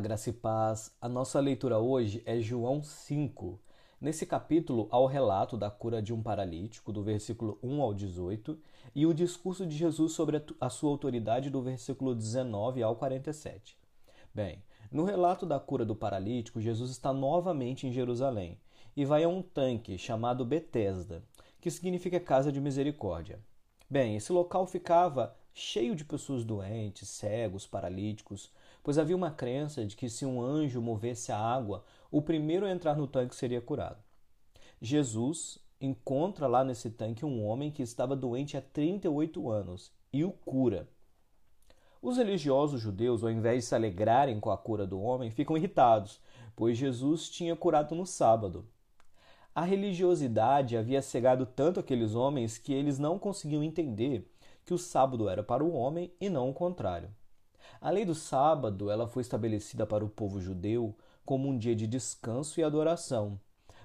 graça e paz. A nossa leitura hoje é João 5. Nesse capítulo há o relato da cura de um paralítico, do versículo 1 ao 18, e o discurso de Jesus sobre a sua autoridade, do versículo 19 ao 47. Bem, no relato da cura do paralítico, Jesus está novamente em Jerusalém e vai a um tanque chamado Betesda, que significa casa de misericórdia. Bem, esse local ficava cheio de pessoas doentes, cegos, paralíticos, pois havia uma crença de que se um anjo movesse a água, o primeiro a entrar no tanque seria curado. Jesus encontra lá nesse tanque um homem que estava doente há 38 anos e o cura. Os religiosos judeus, ao invés de se alegrarem com a cura do homem, ficam irritados, pois Jesus tinha curado no sábado. A religiosidade havia cegado tanto aqueles homens que eles não conseguiam entender que o sábado era para o homem e não o contrário. A lei do sábado ela foi estabelecida para o povo judeu como um dia de descanso e adoração,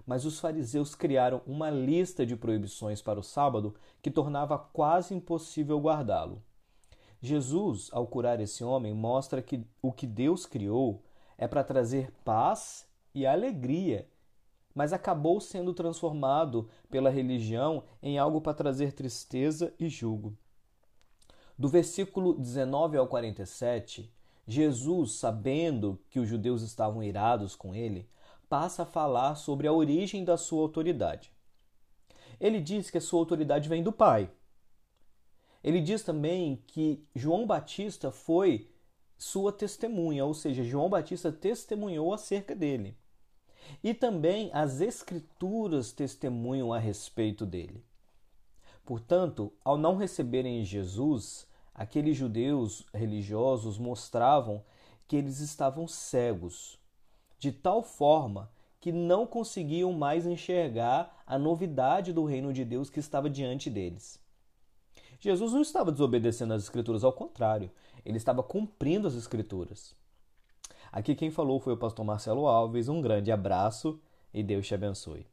mas os fariseus criaram uma lista de proibições para o sábado que tornava quase impossível guardá-lo. Jesus, ao curar esse homem, mostra que o que Deus criou é para trazer paz e alegria, mas acabou sendo transformado pela religião em algo para trazer tristeza e julgo. Do versículo 19 ao 47, Jesus, sabendo que os judeus estavam irados com ele, passa a falar sobre a origem da sua autoridade. Ele diz que a sua autoridade vem do Pai. Ele diz também que João Batista foi sua testemunha, ou seja, João Batista testemunhou acerca dele. E também as Escrituras testemunham a respeito dele. Portanto, ao não receberem Jesus, aqueles judeus religiosos mostravam que eles estavam cegos, de tal forma que não conseguiam mais enxergar a novidade do reino de Deus que estava diante deles. Jesus não estava desobedecendo as Escrituras, ao contrário, ele estava cumprindo as Escrituras. Aqui quem falou foi o pastor Marcelo Alves. Um grande abraço e Deus te abençoe.